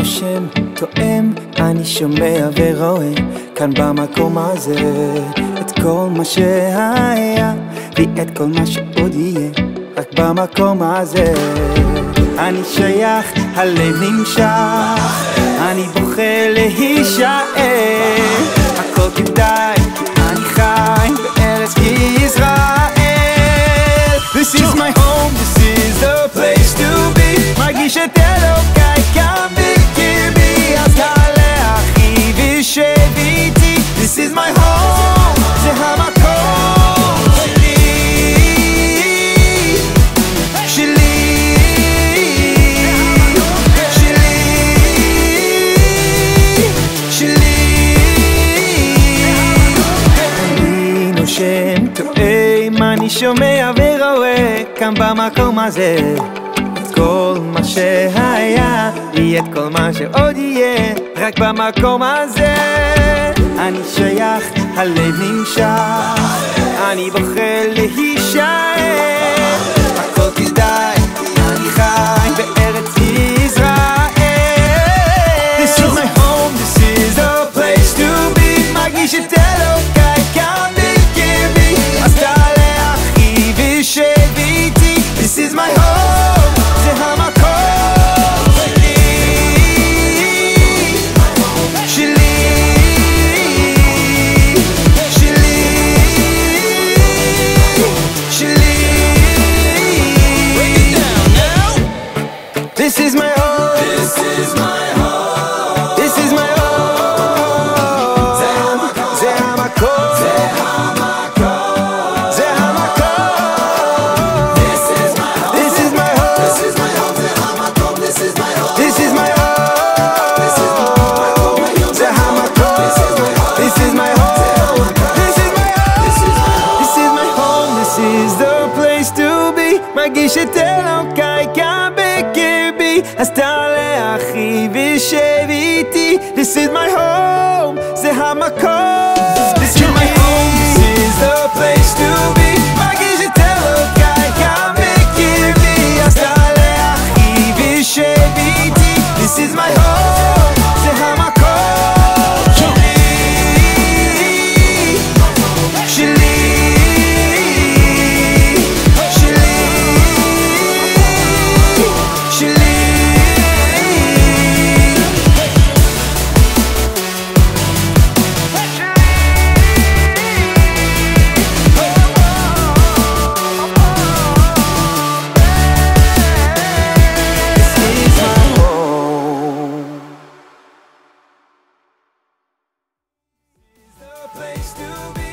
נושם, טועם, אני שומע ורואה כאן במקום הזה את כל מה שהיה ואת כל מה שעוד יהיה רק במקום הזה. אני שייך, הלב נמשך, אני בוכה להישאר נושם, טועם, אני שומע ורואה כאן במקום הזה? כל מה שהיה, יהיה כל מה שעוד יהיה רק במקום הזה. אני שייך, הלב נמשך אני בוחר להישאר This is my home. This is my home. This is my home. Zehamako. Zehamako. Zehamako. This is my home. This is my home. This is my home. Zehamako. This is my home. This is my home. This is my home. This is the place to be. My guichet. אז תעלה אחי ושב איתי This is my home place to be